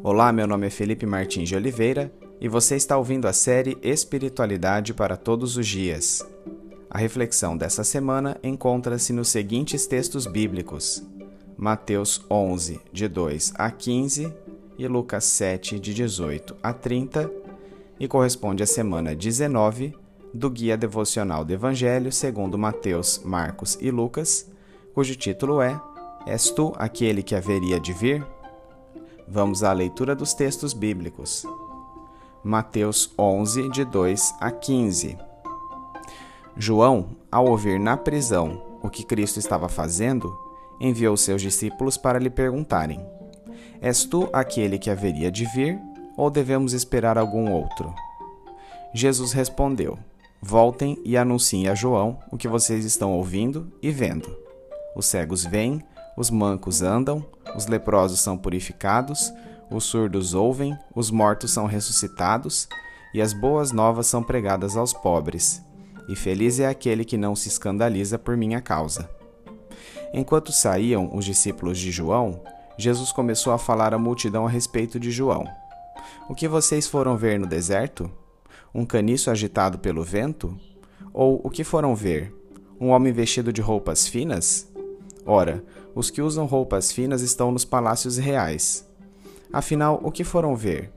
Olá, meu nome é Felipe Martins de Oliveira e você está ouvindo a série Espiritualidade para Todos os Dias. A reflexão dessa semana encontra-se nos seguintes textos bíblicos: Mateus 11, de 2 a 15 e Lucas 7, de 18 a 30, e corresponde à semana 19 do Guia Devocional do Evangelho segundo Mateus, Marcos e Lucas, cujo título é És tu aquele que haveria de vir? Vamos à leitura dos textos bíblicos. Mateus 11, de 2 a 15. João, ao ouvir na prisão o que Cristo estava fazendo, enviou seus discípulos para lhe perguntarem: És tu aquele que haveria de vir, ou devemos esperar algum outro? Jesus respondeu: Voltem e anunciem a João o que vocês estão ouvindo e vendo. Os cegos vêm, os mancos andam, os leprosos são purificados, os surdos ouvem, os mortos são ressuscitados, e as boas novas são pregadas aos pobres. E feliz é aquele que não se escandaliza por minha causa. Enquanto saíam os discípulos de João, Jesus começou a falar à multidão a respeito de João. O que vocês foram ver no deserto? Um caniço agitado pelo vento? Ou o que foram ver? Um homem vestido de roupas finas? Ora, os que usam roupas finas estão nos palácios reais. Afinal, o que foram ver?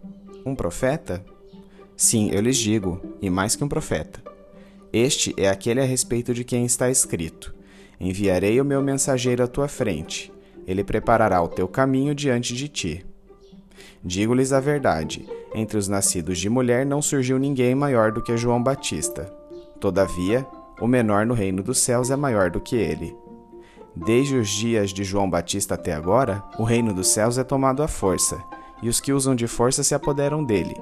Um profeta? Sim, eu lhes digo, e mais que um profeta. Este é aquele a respeito de quem está escrito: Enviarei o meu mensageiro à tua frente, ele preparará o teu caminho diante de ti. Digo-lhes a verdade: entre os nascidos de mulher não surgiu ninguém maior do que João Batista. Todavia, o menor no reino dos céus é maior do que ele. Desde os dias de João Batista até agora, o reino dos céus é tomado à força, e os que usam de força se apoderam dele.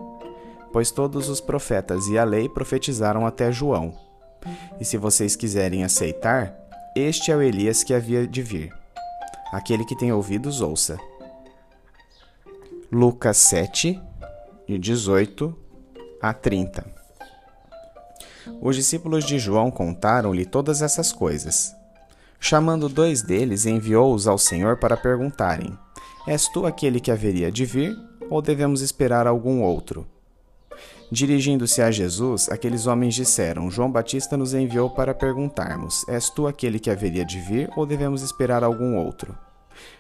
Pois todos os profetas e a lei profetizaram até João. E se vocês quiserem aceitar, este é o Elias que havia de vir. Aquele que tem ouvidos, ouça. Lucas 7, de 18 a 30. Os discípulos de João contaram-lhe todas essas coisas. Chamando dois deles, enviou-os ao Senhor para perguntarem: És tu aquele que haveria de vir, ou devemos esperar algum outro? Dirigindo-se a Jesus, aqueles homens disseram: João Batista nos enviou para perguntarmos: És tu aquele que haveria de vir, ou devemos esperar algum outro?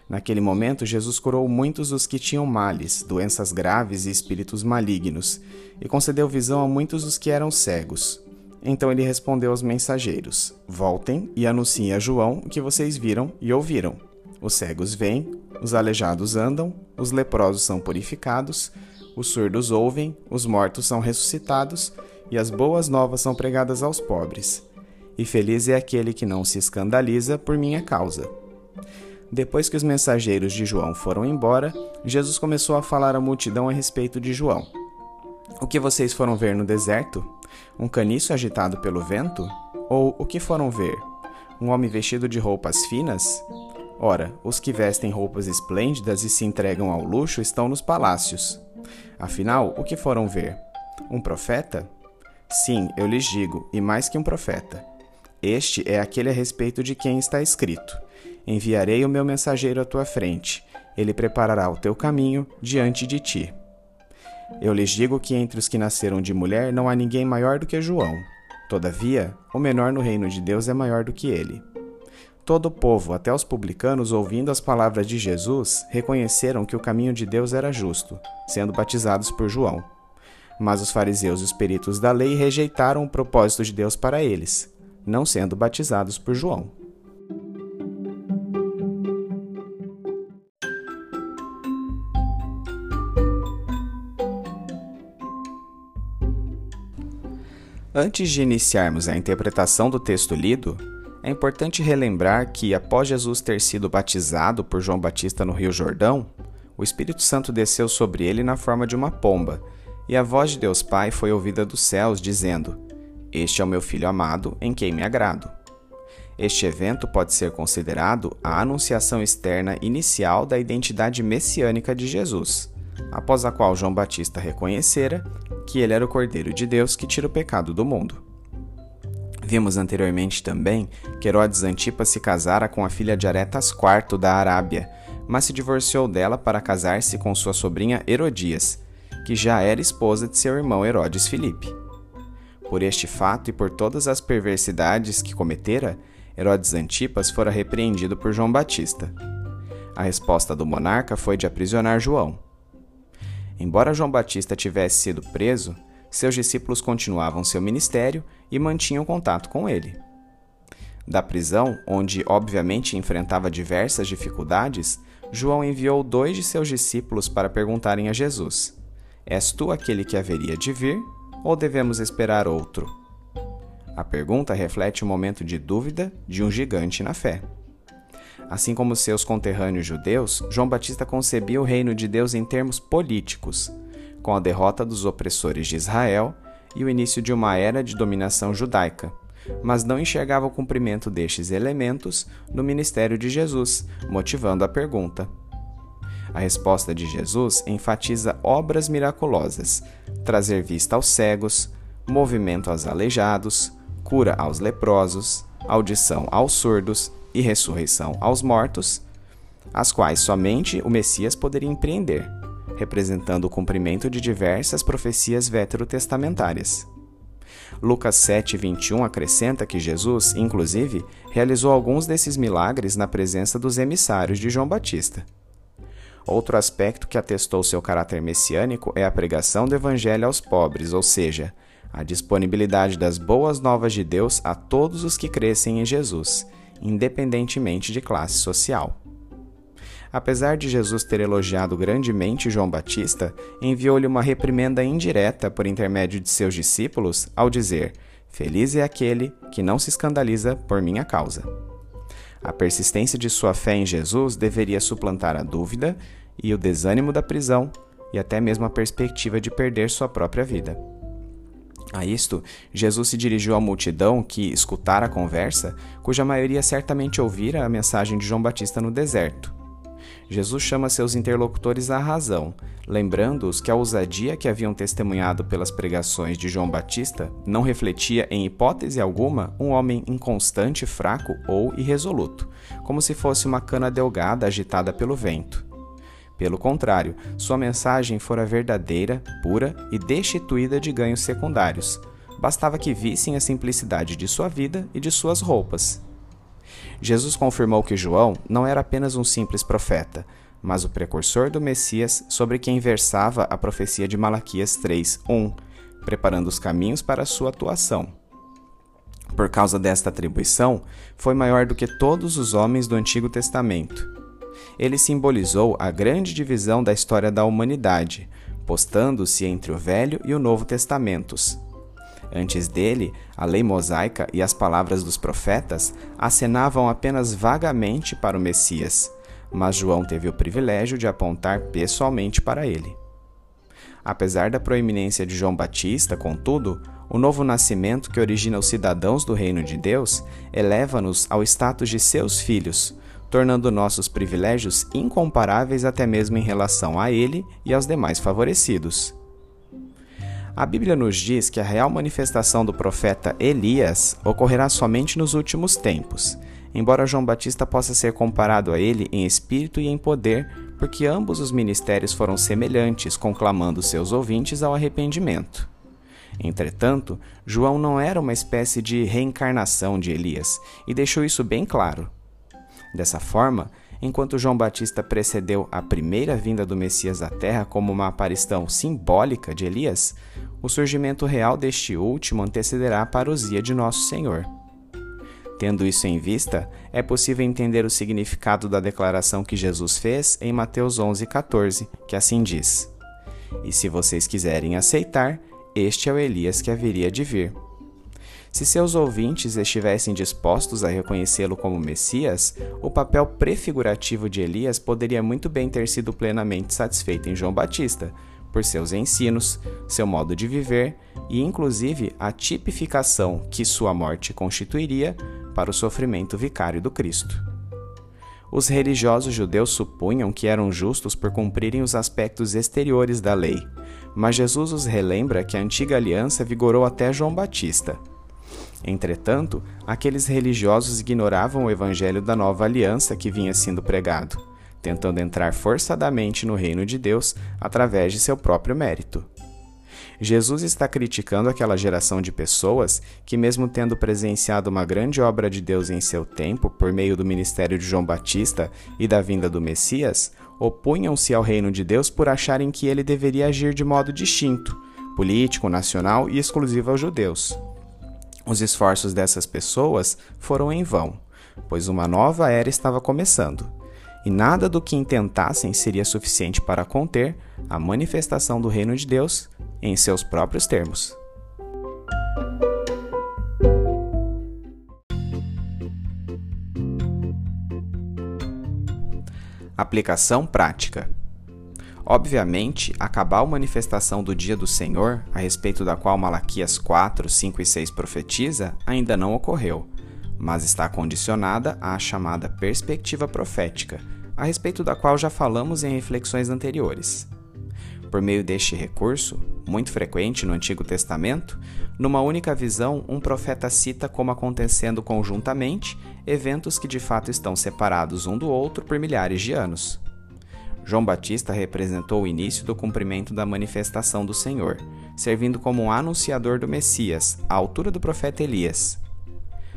Naquele momento, Jesus curou muitos dos que tinham males, doenças graves e espíritos malignos, e concedeu visão a muitos dos que eram cegos. Então ele respondeu aos mensageiros: Voltem e anunciem a João o que vocês viram e ouviram. Os cegos vêm, os aleijados andam, os leprosos são purificados, os surdos ouvem, os mortos são ressuscitados, e as boas novas são pregadas aos pobres. E feliz é aquele que não se escandaliza por minha causa. Depois que os mensageiros de João foram embora, Jesus começou a falar à multidão a respeito de João. O que vocês foram ver no deserto? Um caniço agitado pelo vento? Ou o que foram ver? Um homem vestido de roupas finas? Ora, os que vestem roupas esplêndidas e se entregam ao luxo estão nos palácios. Afinal, o que foram ver? Um profeta? Sim, eu lhes digo, e mais que um profeta. Este é aquele a respeito de quem está escrito: Enviarei o meu mensageiro à tua frente, ele preparará o teu caminho diante de ti. Eu lhes digo que entre os que nasceram de mulher não há ninguém maior do que João. Todavia, o menor no reino de Deus é maior do que ele. Todo o povo, até os publicanos, ouvindo as palavras de Jesus, reconheceram que o caminho de Deus era justo, sendo batizados por João. Mas os fariseus e os peritos da lei rejeitaram o propósito de Deus para eles, não sendo batizados por João. Antes de iniciarmos a interpretação do texto lido, é importante relembrar que, após Jesus ter sido batizado por João Batista no Rio Jordão, o Espírito Santo desceu sobre ele na forma de uma pomba, e a voz de Deus Pai foi ouvida dos céus, dizendo: Este é o meu filho amado, em quem me agrado. Este evento pode ser considerado a anunciação externa inicial da identidade messiânica de Jesus, após a qual João Batista reconhecera que ele era o Cordeiro de Deus que tira o pecado do mundo. Vimos anteriormente também que Herodes Antipas se casara com a filha de Aretas IV da Arábia, mas se divorciou dela para casar-se com sua sobrinha Herodias, que já era esposa de seu irmão Herodes Filipe. Por este fato e por todas as perversidades que cometera, Herodes Antipas fora repreendido por João Batista. A resposta do monarca foi de aprisionar João. Embora João Batista tivesse sido preso, seus discípulos continuavam seu ministério e mantinham contato com ele. Da prisão, onde obviamente enfrentava diversas dificuldades, João enviou dois de seus discípulos para perguntarem a Jesus: És tu aquele que haveria de vir, ou devemos esperar outro? A pergunta reflete um momento de dúvida de um gigante na fé. Assim como seus conterrâneos judeus, João Batista concebia o reino de Deus em termos políticos, com a derrota dos opressores de Israel e o início de uma era de dominação judaica, mas não enxergava o cumprimento destes elementos no ministério de Jesus, motivando a pergunta. A resposta de Jesus enfatiza obras miraculosas, trazer vista aos cegos, movimento aos aleijados, cura aos leprosos, audição aos surdos e ressurreição aos mortos, as quais somente o Messias poderia empreender, representando o cumprimento de diversas profecias veterotestamentárias. Lucas 7:21 acrescenta que Jesus, inclusive, realizou alguns desses milagres na presença dos emissários de João Batista. Outro aspecto que atestou seu caráter messiânico é a pregação do evangelho aos pobres, ou seja, a disponibilidade das boas novas de Deus a todos os que crescem em Jesus, independentemente de classe social. Apesar de Jesus ter elogiado grandemente João Batista, enviou-lhe uma reprimenda indireta por intermédio de seus discípulos ao dizer: Feliz é aquele que não se escandaliza por minha causa. A persistência de sua fé em Jesus deveria suplantar a dúvida e o desânimo da prisão e até mesmo a perspectiva de perder sua própria vida. A isto, Jesus se dirigiu à multidão que escutara a conversa, cuja maioria certamente ouvira a mensagem de João Batista no deserto. Jesus chama seus interlocutores à razão, lembrando-os que a ousadia que haviam testemunhado pelas pregações de João Batista não refletia em hipótese alguma um homem inconstante, fraco ou irresoluto, como se fosse uma cana delgada agitada pelo vento. Pelo contrário, sua mensagem fora verdadeira, pura e destituída de ganhos secundários. Bastava que vissem a simplicidade de sua vida e de suas roupas. Jesus confirmou que João não era apenas um simples profeta, mas o precursor do Messias sobre quem versava a profecia de Malaquias 3:1, preparando os caminhos para sua atuação. Por causa desta atribuição, foi maior do que todos os homens do Antigo Testamento ele simbolizou a grande divisão da história da humanidade, postando-se entre o Velho e o Novo Testamentos. Antes dele, a lei mosaica e as palavras dos profetas acenavam apenas vagamente para o Messias, mas João teve o privilégio de apontar pessoalmente para ele. Apesar da proeminência de João Batista, contudo, o novo nascimento que origina os cidadãos do reino de Deus eleva-nos ao status de seus filhos, tornando nossos privilégios incomparáveis até mesmo em relação a ele e aos demais favorecidos. A Bíblia nos diz que a real manifestação do profeta Elias ocorrerá somente nos últimos tempos, embora João Batista possa ser comparado a ele em espírito e em poder, porque ambos os ministérios foram semelhantes, conclamando seus ouvintes ao arrependimento. Entretanto, João não era uma espécie de reencarnação de Elias e deixou isso bem claro. Dessa forma, enquanto João Batista precedeu a primeira vinda do Messias à Terra como uma aparição simbólica de Elias, o surgimento real deste último antecederá a parousia de Nosso Senhor. Tendo isso em vista, é possível entender o significado da declaração que Jesus fez em Mateus 11,14, que assim diz: E se vocês quiserem aceitar, este é o Elias que haveria de vir. Se seus ouvintes estivessem dispostos a reconhecê-lo como Messias, o papel prefigurativo de Elias poderia muito bem ter sido plenamente satisfeito em João Batista, por seus ensinos, seu modo de viver e, inclusive, a tipificação que sua morte constituiria para o sofrimento vicário do Cristo. Os religiosos judeus supunham que eram justos por cumprirem os aspectos exteriores da lei, mas Jesus os relembra que a antiga aliança vigorou até João Batista Entretanto, aqueles religiosos ignoravam o evangelho da nova aliança que vinha sendo pregado, tentando entrar forçadamente no reino de Deus através de seu próprio mérito. Jesus está criticando aquela geração de pessoas que, mesmo tendo presenciado uma grande obra de Deus em seu tempo, por meio do ministério de João Batista e da vinda do Messias, opunham-se ao reino de Deus por acharem que ele deveria agir de modo distinto, político, nacional e exclusivo aos judeus. Os esforços dessas pessoas foram em vão, pois uma nova era estava começando, e nada do que intentassem seria suficiente para conter a manifestação do reino de Deus em seus próprios termos. Aplicação prática. Obviamente, a cabal manifestação do dia do Senhor, a respeito da qual Malaquias 4, 5 e 6 profetiza, ainda não ocorreu, mas está condicionada à chamada perspectiva profética, a respeito da qual já falamos em reflexões anteriores. Por meio deste recurso, muito frequente no Antigo Testamento, numa única visão, um profeta cita como acontecendo conjuntamente eventos que de fato estão separados um do outro por milhares de anos. João Batista representou o início do cumprimento da manifestação do Senhor, servindo como um anunciador do Messias, à altura do profeta Elias.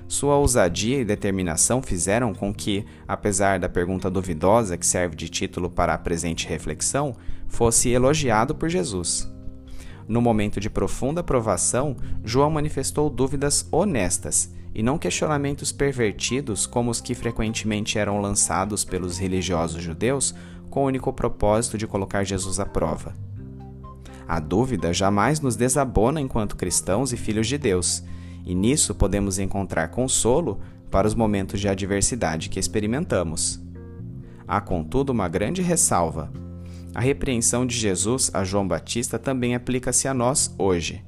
Sua ousadia e determinação fizeram com que, apesar da pergunta duvidosa que serve de título para a presente reflexão, fosse elogiado por Jesus. No momento de profunda provação, João manifestou dúvidas honestas e não questionamentos pervertidos como os que frequentemente eram lançados pelos religiosos judeus com o único propósito de colocar Jesus à prova. A dúvida jamais nos desabona enquanto cristãos e filhos de Deus, e nisso podemos encontrar consolo para os momentos de adversidade que experimentamos. Há, contudo, uma grande ressalva. A repreensão de Jesus a João Batista também aplica-se a nós hoje.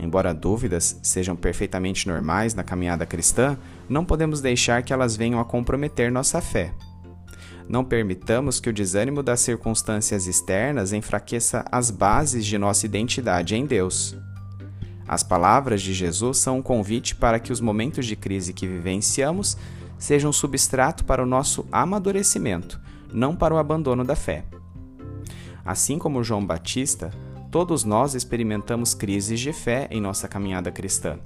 Embora dúvidas sejam perfeitamente normais na caminhada cristã, não podemos deixar que elas venham a comprometer nossa fé. Não permitamos que o desânimo das circunstâncias externas enfraqueça as bases de nossa identidade em Deus. As palavras de Jesus são um convite para que os momentos de crise que vivenciamos sejam substrato para o nosso amadurecimento, não para o abandono da fé. Assim como João Batista, todos nós experimentamos crises de fé em nossa caminhada cristã.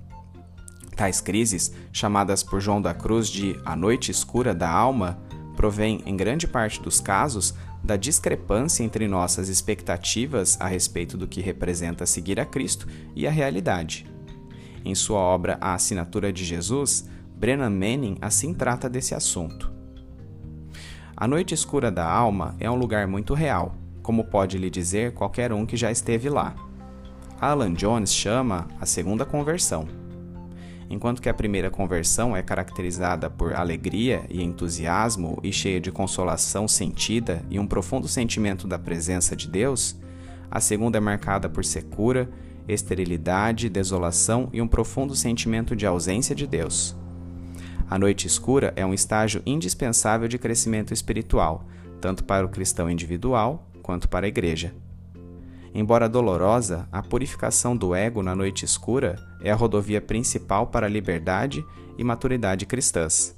Tais crises, chamadas por João da Cruz de a noite escura da alma, provém, em grande parte dos casos, da discrepância entre nossas expectativas a respeito do que representa seguir a Cristo e a realidade. Em sua obra A Assinatura de Jesus, Brennan Manning assim trata desse assunto. A noite escura da alma é um lugar muito real, como pode lhe dizer qualquer um que já esteve lá. Alan Jones chama a segunda conversão. Enquanto que a primeira conversão é caracterizada por alegria e entusiasmo e cheia de consolação sentida e um profundo sentimento da presença de Deus, a segunda é marcada por secura, esterilidade, desolação e um profundo sentimento de ausência de Deus. A noite escura é um estágio indispensável de crescimento espiritual, tanto para o cristão individual quanto para a igreja. Embora dolorosa, a purificação do ego na noite escura é a rodovia principal para a liberdade e maturidade cristãs.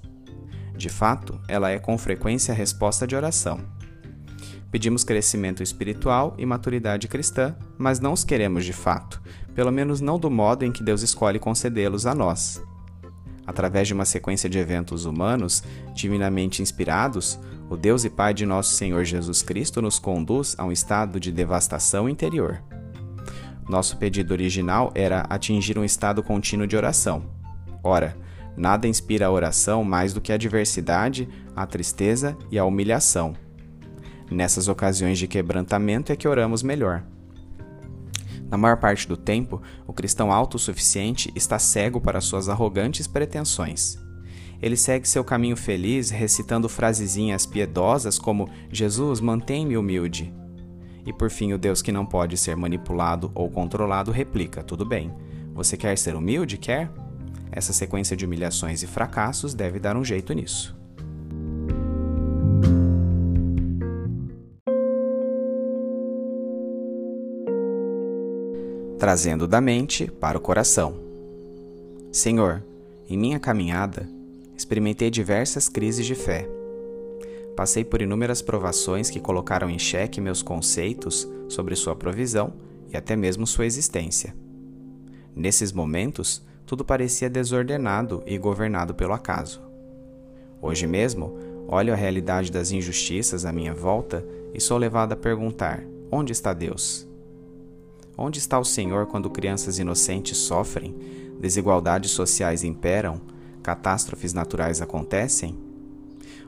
De fato, ela é com frequência a resposta de oração. Pedimos crescimento espiritual e maturidade cristã, mas não os queremos de fato, pelo menos não do modo em que Deus escolhe concedê-los a nós. Através de uma sequência de eventos humanos, divinamente inspirados, o Deus e Pai de nosso Senhor Jesus Cristo nos conduz a um estado de devastação interior. Nosso pedido original era atingir um estado contínuo de oração. Ora, nada inspira a oração mais do que a adversidade, a tristeza e a humilhação. Nessas ocasiões de quebrantamento é que oramos melhor. Na maior parte do tempo, o cristão autossuficiente está cego para suas arrogantes pretensões ele segue seu caminho feliz recitando frasezinhas piedosas como Jesus, mantém-me humilde. E por fim, o Deus que não pode ser manipulado ou controlado replica: Tudo bem. Você quer ser humilde? Quer? Essa sequência de humilhações e fracassos deve dar um jeito nisso. Trazendo da mente para o coração. Senhor, em minha caminhada, experimentei diversas crises de fé. Passei por inúmeras provações que colocaram em xeque meus conceitos sobre sua provisão e até mesmo sua existência. Nesses momentos, tudo parecia desordenado e governado pelo acaso. Hoje mesmo, olho a realidade das injustiças à minha volta e sou levado a perguntar: onde está Deus? Onde está o Senhor quando crianças inocentes sofrem, desigualdades sociais imperam, catástrofes naturais acontecem?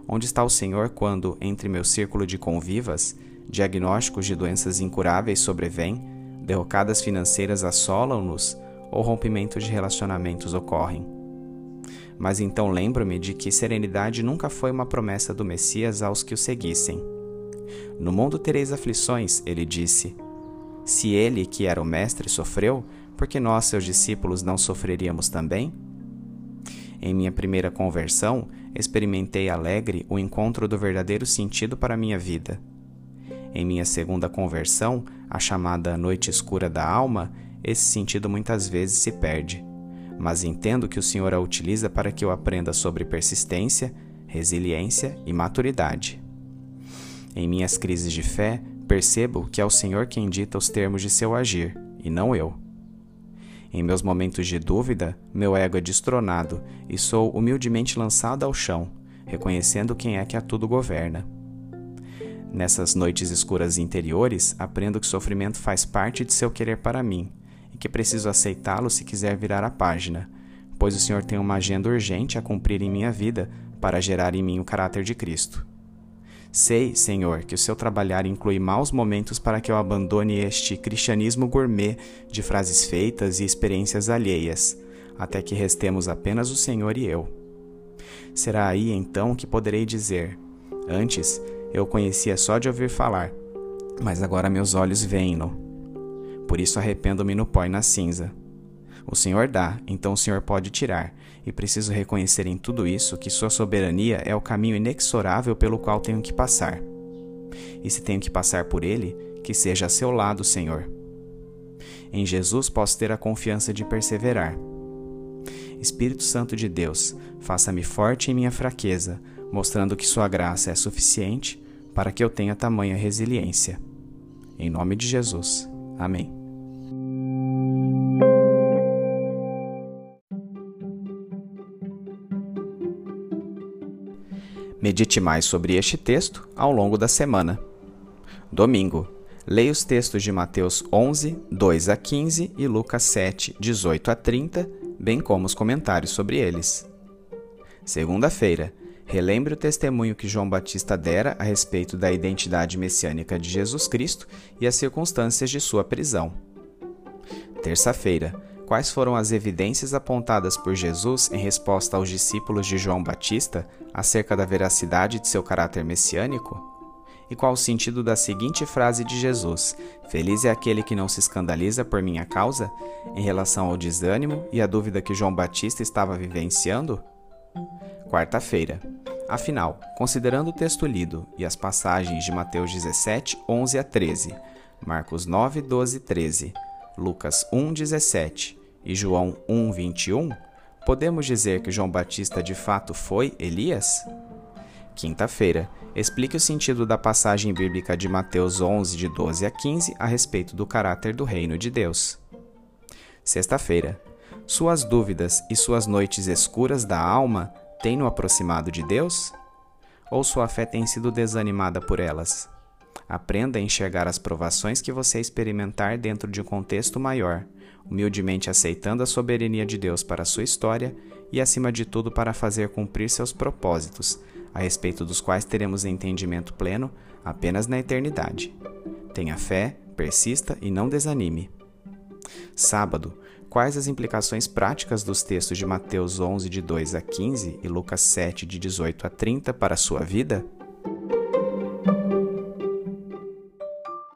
Onde está o Senhor quando, entre meu círculo de convivas, diagnósticos de doenças incuráveis sobrevêm, derrocadas financeiras assolam-nos ou rompimentos de relacionamentos ocorrem? Mas então lembro-me de que serenidade nunca foi uma promessa do Messias aos que o seguissem. No mundo tereis aflições, ele disse, se ele, que era o Mestre, sofreu, por que nós, seus discípulos, não sofreríamos também? Em minha primeira conversão, experimentei alegre o encontro do verdadeiro sentido para minha vida. Em minha segunda conversão, a chamada noite escura da alma, esse sentido muitas vezes se perde. Mas entendo que o Senhor a utiliza para que eu aprenda sobre persistência, resiliência e maturidade. Em minhas crises de fé, percebo que é o Senhor quem dita os termos de seu agir, e não eu. Em meus momentos de dúvida, meu ego é destronado e sou humildemente lançado ao chão, reconhecendo quem é que a tudo governa. Nessas noites escuras interiores, aprendo que sofrimento faz parte de seu querer para mim e que preciso aceitá-lo se quiser virar a página, pois o Senhor tem uma agenda urgente a cumprir em minha vida para gerar em mim o caráter de Cristo. Sei, Senhor, que o seu trabalhar inclui maus momentos para que eu abandone este cristianismo gourmet de frases feitas e experiências alheias, até que restemos apenas o Senhor e eu. Será aí então que poderei dizer: Antes eu conhecia só de ouvir falar, mas agora meus olhos veem-no. Por isso arrependo-me no pó e na cinza. O Senhor dá, então o Senhor pode tirar, e preciso reconhecer em tudo isso que Sua soberania é o caminho inexorável pelo qual tenho que passar. E se tenho que passar por ele, que seja a seu lado, Senhor. Em Jesus posso ter a confiança de perseverar. Espírito Santo de Deus, faça-me forte em minha fraqueza, mostrando que Sua graça é suficiente para que eu tenha tamanha resiliência. Em nome de Jesus. Amém. Medite mais sobre este texto ao longo da semana. Domingo. Leia os textos de Mateus 11, 2 a 15 e Lucas 7, 18 a 30, bem como os comentários sobre eles. Segunda-feira. Relembre o testemunho que João Batista dera a respeito da identidade messiânica de Jesus Cristo e as circunstâncias de sua prisão. Terça-feira quais foram as evidências apontadas por Jesus em resposta aos discípulos de João Batista acerca da veracidade de seu caráter messiânico? E qual o sentido da seguinte frase de Jesus: Feliz é aquele que não se escandaliza por minha causa, em relação ao desânimo e à dúvida que João Batista estava vivenciando? Quarta-feira. Afinal, considerando o texto lido e as passagens de Mateus 17, 11 a 13, Marcos 9, 12 e 13, Lucas 1, 17 e João 1:21, podemos dizer que João Batista de fato foi Elias? Quinta-feira, explique o sentido da passagem bíblica de Mateus 11 de 12 a 15 a respeito do caráter do reino de Deus. Sexta-feira, suas dúvidas e suas noites escuras da alma têm-no aproximado de Deus? Ou sua fé tem sido desanimada por elas? Aprenda a enxergar as provações que você experimentar dentro de um contexto maior humildemente aceitando a soberania de Deus para a sua história e, acima de tudo, para fazer cumprir seus propósitos, a respeito dos quais teremos entendimento pleno apenas na eternidade. Tenha fé, persista e não desanime. Sábado, quais as implicações práticas dos textos de Mateus 11, de 2 a 15 e Lucas 7, de 18 a 30 para a sua vida?